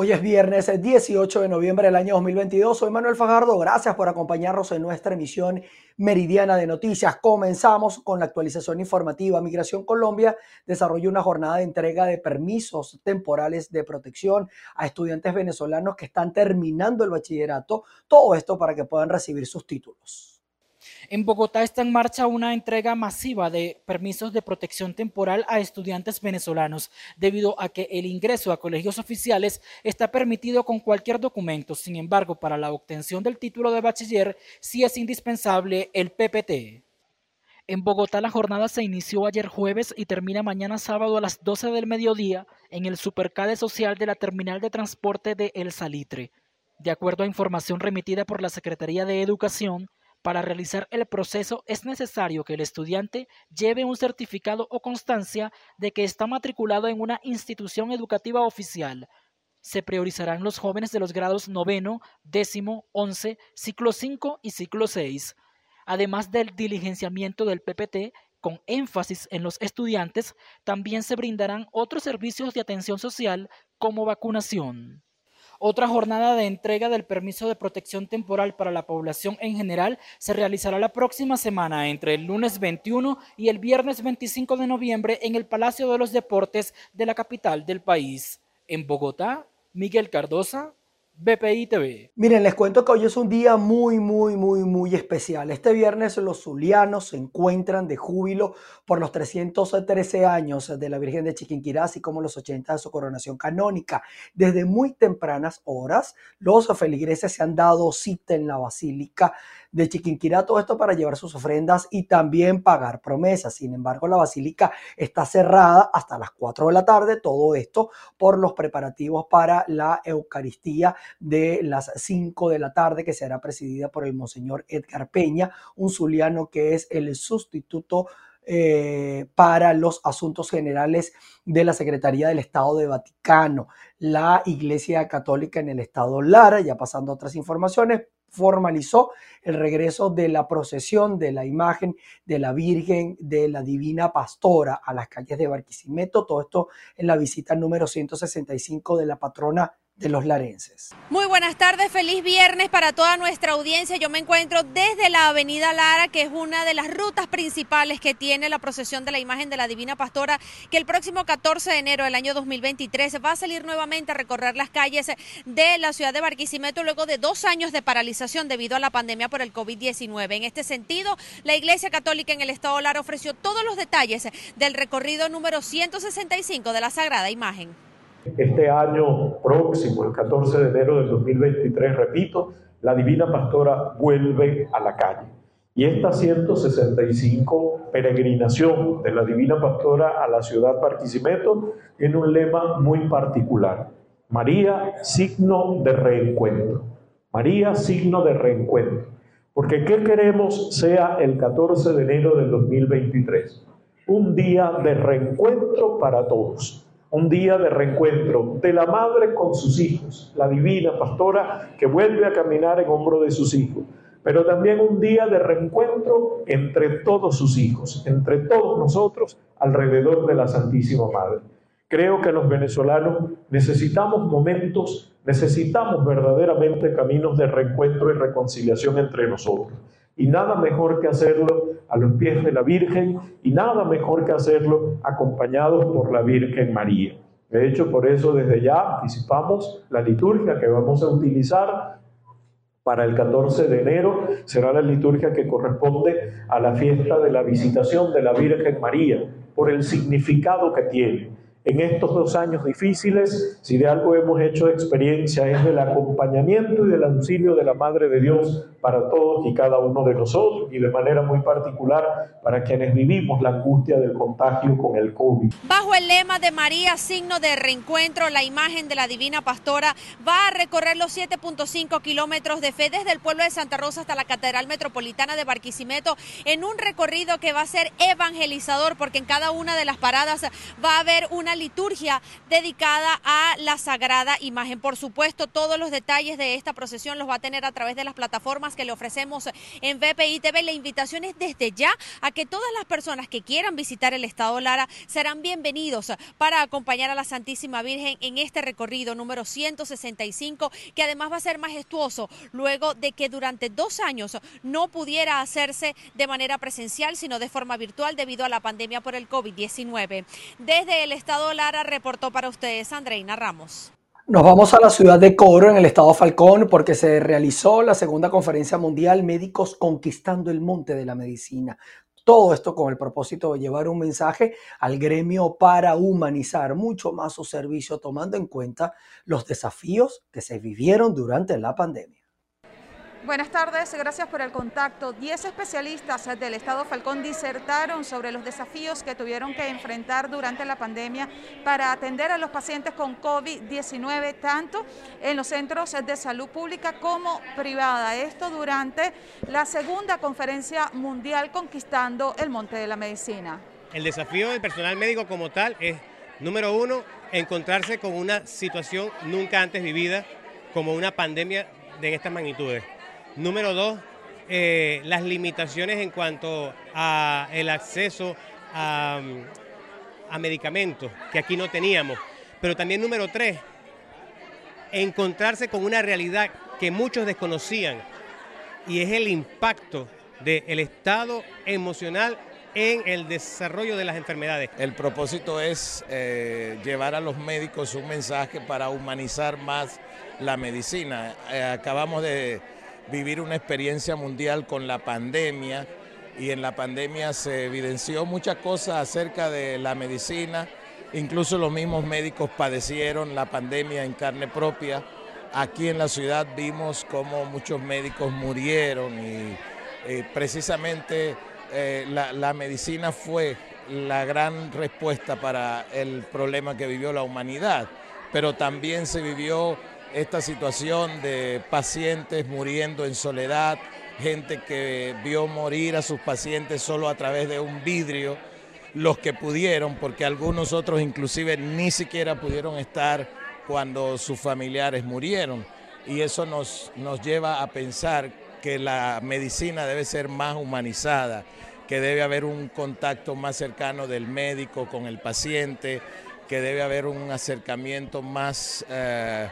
Hoy es viernes 18 de noviembre del año 2022. Soy Manuel Fajardo. Gracias por acompañarnos en nuestra emisión meridiana de noticias. Comenzamos con la actualización informativa. Migración Colombia desarrolló una jornada de entrega de permisos temporales de protección a estudiantes venezolanos que están terminando el bachillerato. Todo esto para que puedan recibir sus títulos. En Bogotá está en marcha una entrega masiva de permisos de protección temporal a estudiantes venezolanos, debido a que el ingreso a colegios oficiales está permitido con cualquier documento. Sin embargo, para la obtención del título de bachiller sí es indispensable el PPT. En Bogotá la jornada se inició ayer jueves y termina mañana sábado a las 12 del mediodía en el Supercade Social de la Terminal de Transporte de El Salitre. De acuerdo a información remitida por la Secretaría de Educación, para realizar el proceso es necesario que el estudiante lleve un certificado o constancia de que está matriculado en una institución educativa oficial. Se priorizarán los jóvenes de los grados noveno, décimo, once, ciclo 5 y ciclo 6. Además del diligenciamiento del PPT, con énfasis en los estudiantes, también se brindarán otros servicios de atención social como vacunación. Otra jornada de entrega del permiso de protección temporal para la población en general se realizará la próxima semana entre el lunes 21 y el viernes 25 de noviembre en el Palacio de los Deportes de la capital del país. En Bogotá, Miguel Cardosa, BPI TV. Miren, les cuento que hoy es un día muy, muy, muy, muy especial. Este viernes los zulianos se encuentran de júbilo por los 313 años de la Virgen de Chiquinquirá, así como los 80 de su coronación canónica. Desde muy tempranas horas, los feligreses se han dado cita en la Basílica de Chiquinquirá, todo esto para llevar sus ofrendas y también pagar promesas. Sin embargo, la basílica está cerrada hasta las 4 de la tarde, todo esto por los preparativos para la Eucaristía de las 5 de la tarde, que será presidida por el Monseñor Edgar Peña, un zuliano que es el sustituto eh, para los asuntos generales de la Secretaría del Estado de Vaticano, la Iglesia Católica en el Estado Lara, ya pasando a otras informaciones, formalizó el regreso de la procesión de la imagen de la Virgen de la Divina Pastora a las calles de Barquisimeto, todo esto en la visita número 165 de la patrona de los larenses. Muy buenas tardes, feliz viernes para toda nuestra audiencia. Yo me encuentro desde la Avenida Lara, que es una de las rutas principales que tiene la procesión de la imagen de la Divina Pastora, que el próximo 14 de enero del año 2023 va a salir nuevamente a recorrer las calles de la ciudad de Barquisimeto luego de dos años de paralización debido a la pandemia por el COVID-19. En este sentido, la Iglesia Católica en el Estado Lara ofreció todos los detalles del recorrido número 165 de la Sagrada Imagen. Este año próximo, el 14 de enero del 2023, repito, la Divina Pastora vuelve a la calle. Y esta 165 peregrinación de la Divina Pastora a la ciudad Barquisimeto tiene un lema muy particular. María, signo de reencuentro. María, signo de reencuentro. Porque ¿qué queremos sea el 14 de enero del 2023? Un día de reencuentro para todos un día de reencuentro de la madre con sus hijos, la divina pastora que vuelve a caminar en hombro de sus hijos, pero también un día de reencuentro entre todos sus hijos, entre todos nosotros alrededor de la Santísima Madre. Creo que los venezolanos necesitamos momentos, necesitamos verdaderamente caminos de reencuentro y reconciliación entre nosotros. Y nada mejor que hacerlo a los pies de la Virgen y nada mejor que hacerlo acompañados por la Virgen María. De hecho, por eso desde ya anticipamos la liturgia que vamos a utilizar para el 14 de enero. Será la liturgia que corresponde a la fiesta de la visitación de la Virgen María, por el significado que tiene en estos dos años difíciles, si de algo hemos hecho experiencia es del acompañamiento y del auxilio de la Madre de Dios para todos y cada uno de nosotros y de manera muy particular para quienes vivimos la angustia del contagio con el COVID. Bajo el lema de María, signo de reencuentro, la imagen de la Divina Pastora va a recorrer los 7.5 kilómetros de fe desde el pueblo de Santa Rosa hasta la Catedral Metropolitana de Barquisimeto en un recorrido que va a ser evangelizador porque en cada una de las paradas va a haber una liturgia dedicada a la sagrada imagen. Por supuesto, todos los detalles de esta procesión los va a tener a través de las plataformas que le ofrecemos en VPI TV. La invitación es desde ya a que todas las personas que quieran visitar el Estado Lara serán bienvenidos para acompañar a la Santísima Virgen en este recorrido número 165, que además va a ser majestuoso luego de que durante dos años no pudiera hacerse de manera presencial, sino de forma virtual debido a la pandemia por el COVID-19. Desde el Estado Lara reportó para ustedes Andreina Ramos. Nos vamos a la ciudad de Coro, en el estado Falcón, porque se realizó la segunda conferencia mundial Médicos Conquistando el Monte de la Medicina. Todo esto con el propósito de llevar un mensaje al gremio para humanizar mucho más su servicio, tomando en cuenta los desafíos que se vivieron durante la pandemia. Buenas tardes, gracias por el contacto. Diez especialistas del Estado Falcón disertaron sobre los desafíos que tuvieron que enfrentar durante la pandemia para atender a los pacientes con COVID-19, tanto en los centros de salud pública como privada. Esto durante la segunda conferencia mundial Conquistando el Monte de la Medicina. El desafío del personal médico como tal es, número uno, encontrarse con una situación nunca antes vivida como una pandemia de estas magnitudes. Número dos, eh, las limitaciones en cuanto a el acceso a, a medicamentos que aquí no teníamos. Pero también número tres, encontrarse con una realidad que muchos desconocían y es el impacto del estado emocional en el desarrollo de las enfermedades. El propósito es eh, llevar a los médicos un mensaje para humanizar más la medicina. Eh, acabamos de vivir una experiencia mundial con la pandemia y en la pandemia se evidenció muchas cosas acerca de la medicina, incluso los mismos médicos padecieron la pandemia en carne propia. Aquí en la ciudad vimos cómo muchos médicos murieron y, precisamente eh, la medicina fue la gran respuesta para el problema que vivió la humanidad, pero también se vivió esta situación de pacientes muriendo en soledad, gente que vio morir a sus pacientes solo a través de un vidrio, los que pudieron, porque algunos otros inclusive ni siquiera pudieron estar cuando sus familiares murieron. Y eso nos, nos lleva a pensar que la medicina debe ser más humanizada, que debe haber un contacto más cercano del médico con el paciente, que debe haber un acercamiento más... Eh,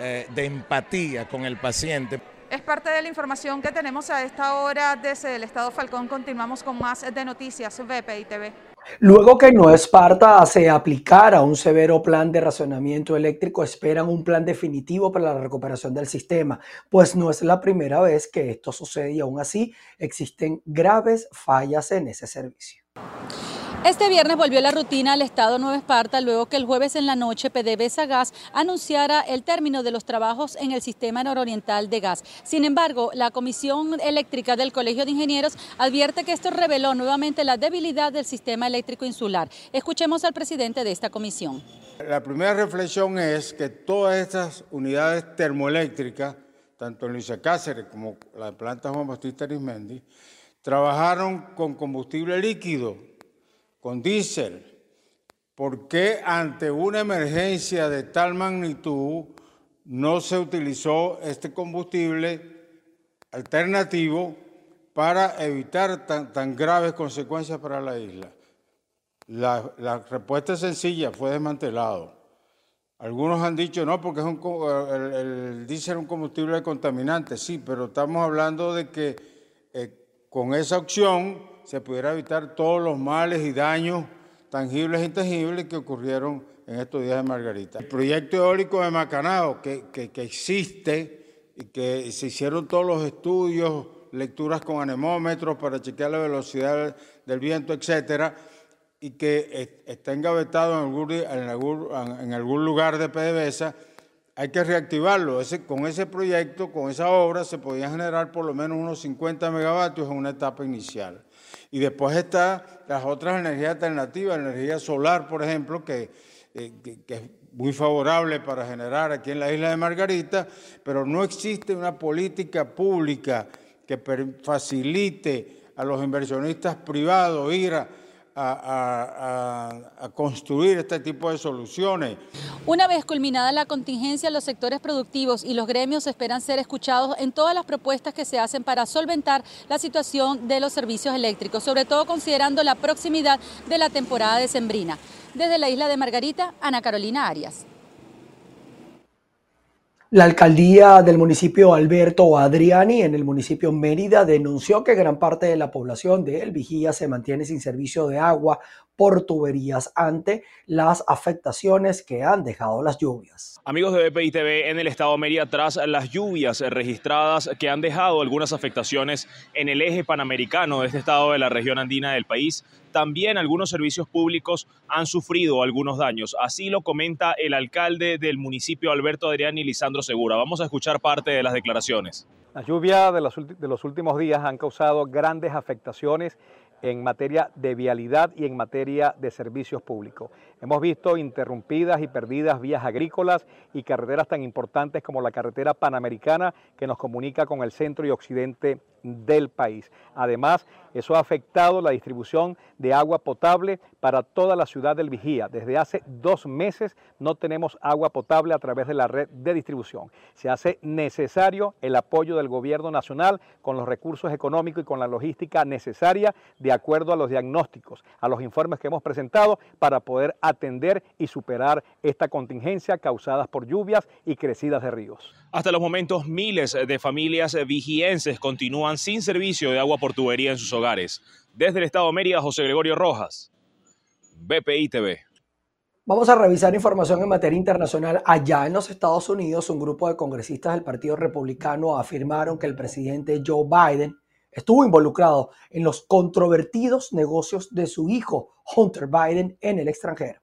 eh, de empatía con el paciente. Es parte de la información que tenemos a esta hora desde el Estado Falcón. Continuamos con más de noticias VPI TV. Luego que no Esparta se aplicara un severo plan de racionamiento eléctrico, esperan un plan definitivo para la recuperación del sistema, pues no es la primera vez que esto sucede y aún así existen graves fallas en ese servicio. Este viernes volvió la rutina al estado Nueva Esparta luego que el jueves en la noche PDVSA Gas anunciara el término de los trabajos en el sistema nororiental de gas. Sin embargo, la Comisión Eléctrica del Colegio de Ingenieros advierte que esto reveló nuevamente la debilidad del sistema eléctrico insular. Escuchemos al presidente de esta comisión. La primera reflexión es que todas estas unidades termoeléctricas, tanto en Luisa Cáceres como la planta Juan Bautista Arismendi, trabajaron con combustible líquido con diésel. ¿Por qué ante una emergencia de tal magnitud no se utilizó este combustible alternativo para evitar tan, graves consecuencias para la isla? La, respuesta es sencilla, fue desmantelado. Algunos han dicho, no, porque es el diésel es un combustible contaminante, sí, pero estamos hablando de que eh, con esa opción se pudiera evitar todos los males y daños tangibles e intangibles que ocurrieron en estos días de Margarita. El proyecto eólico de Macanao, que, que, existe y que se hicieron todos los estudios, lecturas con anemómetros para chequear la velocidad del viento, etcétera, y que está engavetado en algún, en algún, en algún lugar de PDVSA, hay que reactivarlo. Con ese proyecto, con esa obra, se podían generar por lo menos unos 50 megavatios en una etapa inicial. Y después está las otras energías alternativas, energía solar, por ejemplo, eh, que, que, es muy favorable para generar aquí en la isla de Margarita, pero no existe una política pública que facilite a los inversionistas privados ir a, a, construir este tipo de soluciones. Una vez culminada la contingencia, los sectores productivos y los gremios esperan ser escuchados en todas las propuestas que se hacen para solventar la situación de los servicios eléctricos, sobre todo considerando la proximidad de la temporada decembrina. Desde la isla de Margarita, Ana Carolina Arias. La alcaldía del municipio Alberto Adriani en el municipio Mérida denunció que gran parte de la población de El Vigía se mantiene sin servicio de agua por tuberías ante las afectaciones que han dejado las lluvias. Amigos de BPI TV, en el estado de Mérida, tras las lluvias registradas que han dejado algunas afectaciones en el eje panamericano de este estado de la región andina del país, también algunos servicios públicos han sufrido algunos daños. Así lo comenta el alcalde del municipio, Alberto Adriani Lisandro Segura. Vamos a escuchar parte de las declaraciones. Las lluvias de los, de los últimos días han causado grandes afectaciones en materia de vialidad y en materia de servicios públicos. Hemos visto interrumpidas y perdidas vías agrícolas y carreteras tan importantes como la carretera panamericana que nos comunica con el centro y occidente del país. Además, eso ha afectado la distribución de agua potable para toda la ciudad del Vigía. Desde hace dos meses no tenemos agua potable a través de la red de distribución. Se hace necesario el apoyo del gobierno nacional con los recursos económicos y con la logística necesaria de acuerdo a los diagnósticos, a los informes que hemos presentado para poder atender y superar esta contingencia causada por lluvias y crecidas de ríos. Hasta los momentos, miles de familias vigienses continúan sin servicio de agua por tubería en sus hogares. Desde el Estado de Mérida, José Gregorio Rojas, BPI TV. Vamos a revisar información en materia internacional. Allá en los Estados Unidos, un grupo de congresistas del Partido Republicano afirmaron que el presidente Joe Biden estuvo involucrado en los controvertidos negocios de su hijo, Hunter Biden, en el extranjero.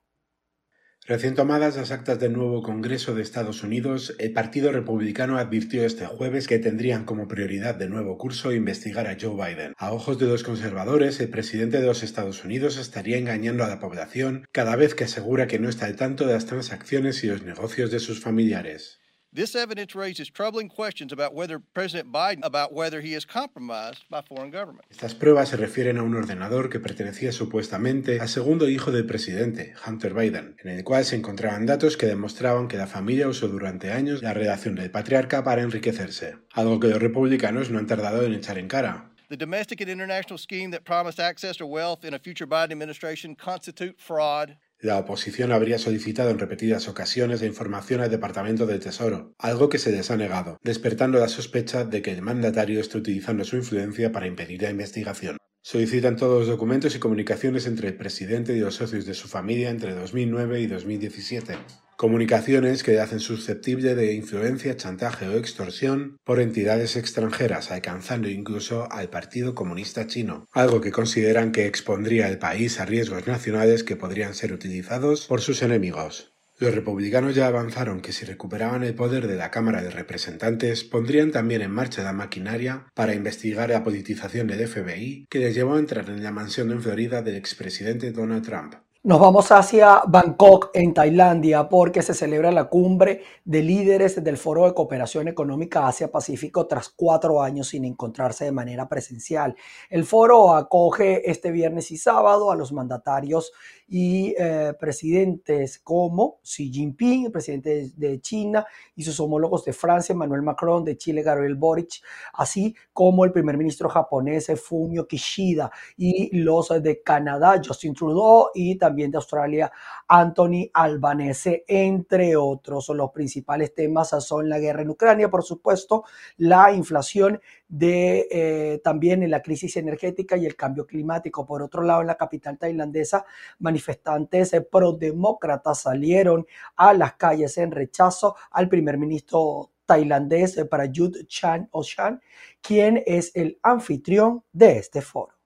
Recién tomadas las actas del nuevo Congreso de Estados Unidos, el Partido Republicano advirtió este jueves que tendrían como prioridad de nuevo curso investigar a Joe Biden. A ojos de los conservadores, el presidente de los Estados Unidos estaría engañando a la población cada vez que asegura que no está al tanto de las transacciones y los negocios de sus familiares. This evidence raises troubling questions about whether President Biden about whether he is compromised by foreign government. Estas pruebas se refieren a un ordenador que pertenecía supuestamente al segundo hijo del presidente, Hunter Biden, en el cual se encontraban datos que demostraban que la familia usó durante años la relación del patriarca para enriquecerse, algo que los republicanos no han tardado en echar en cara. The domestic and international scheme that promised access to wealth in a future Biden administration constitute fraud la oposición habría solicitado en repetidas ocasiones la información al Departamento del Tesoro, algo que se les ha negado, despertando la sospecha de que el mandatario está utilizando su influencia para impedir la investigación. Solicitan todos los documentos y comunicaciones entre el presidente y los socios de su familia entre 2009 y 2017. Comunicaciones que le hacen susceptible de influencia, chantaje o extorsión por entidades extranjeras, alcanzando incluso al Partido Comunista Chino, algo que consideran que expondría al país a riesgos nacionales que podrían ser utilizados por sus enemigos. Los republicanos ya avanzaron que si recuperaban el poder de la Cámara de Representantes, pondrían también en marcha la maquinaria para investigar la politización del FBI que les llevó a entrar en la mansión en Florida del expresidente Donald Trump. Nos vamos hacia Bangkok, en Tailandia, porque se celebra la cumbre de líderes del Foro de Cooperación Económica Asia-Pacífico tras cuatro años sin encontrarse de manera presencial. El foro acoge este viernes y sábado a los mandatarios y eh, presidentes como Xi Jinping, presidente de China, y sus homólogos de Francia, Emmanuel Macron, de Chile, Gabriel Boric, así como el primer ministro japonés Fumio Kishida y los de Canadá, Justin Trudeau, y también de Australia, Anthony Albanese, entre otros. Los principales temas son la guerra en Ucrania, por supuesto, la inflación de eh, también en la crisis energética y el cambio climático. Por otro lado, en la capital tailandesa, manifestantes pro-demócratas salieron a las calles en rechazo al primer ministro tailandés Prayut Chan Ochan, quien es el anfitrión de este foro.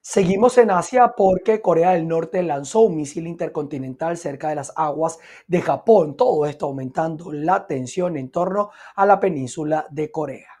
Seguimos en Asia porque Corea del Norte lanzó un misil intercontinental cerca de las aguas de Japón. Todo esto aumentando la tensión en torno a la península de Corea.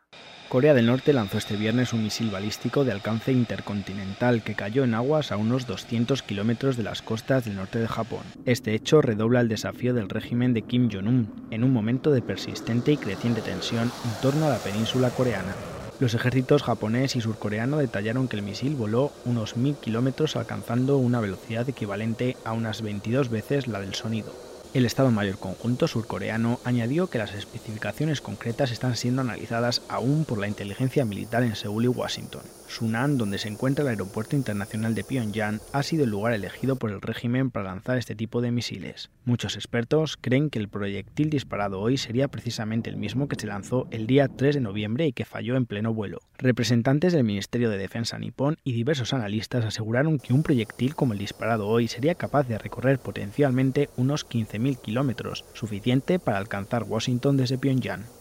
Corea del Norte lanzó este viernes un misil balístico de alcance intercontinental que cayó en aguas a unos 200 kilómetros de las costas del norte de Japón. Este hecho redobla el desafío del régimen de Kim Jong-un en un momento de persistente y creciente tensión en torno a la península coreana. Los ejércitos japonés y surcoreano detallaron que el misil voló unos mil kilómetros alcanzando una velocidad equivalente a unas 22 veces la del sonido. El Estado Mayor Conjunto surcoreano añadió que las especificaciones concretas están siendo analizadas aún por la inteligencia militar en Seúl y Washington. Sunan, donde se encuentra el Aeropuerto Internacional de Pyongyang, ha sido el lugar elegido por el régimen para lanzar este tipo de misiles. Muchos expertos creen que el proyectil disparado hoy sería precisamente el mismo que se lanzó el día 3 de noviembre y que falló en pleno vuelo. Representantes del Ministerio de Defensa nipón y diversos analistas aseguraron que un proyectil como el disparado hoy sería capaz de recorrer potencialmente unos 15.000 kilómetros, suficiente para alcanzar Washington desde Pyongyang.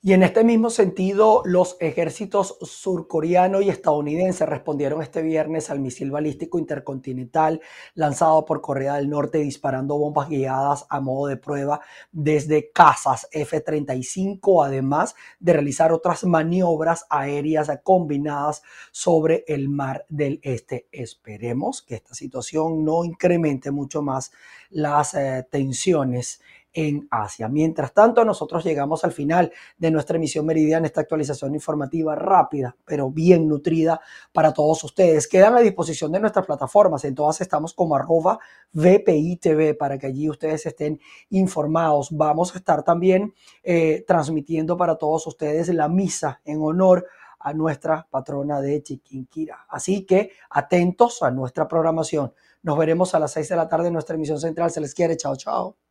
Y en este mismo sentido, los ejércitos surcoreano y estadounidense respondieron este viernes al misil balístico intercontinental lanzado por Corea del Norte disparando bombas guiadas a modo de prueba desde casas F-35, además de realizar otras maniobras aéreas combinadas sobre el mar del Este. Esperemos que esta situación no incremente mucho más las eh, tensiones en Asia. Mientras tanto, nosotros llegamos al final de nuestra emisión meridiana, esta actualización informativa rápida, pero bien nutrida para todos ustedes. Quedan a disposición de nuestras plataformas, en todas estamos como arroba VPI para que allí ustedes estén informados. Vamos a estar también eh, transmitiendo para todos ustedes la misa en honor a nuestra patrona de Chiquinquira. Así que atentos a nuestra programación. Nos veremos a las 6 de la tarde en nuestra emisión central. Se les quiere. Chao, chao.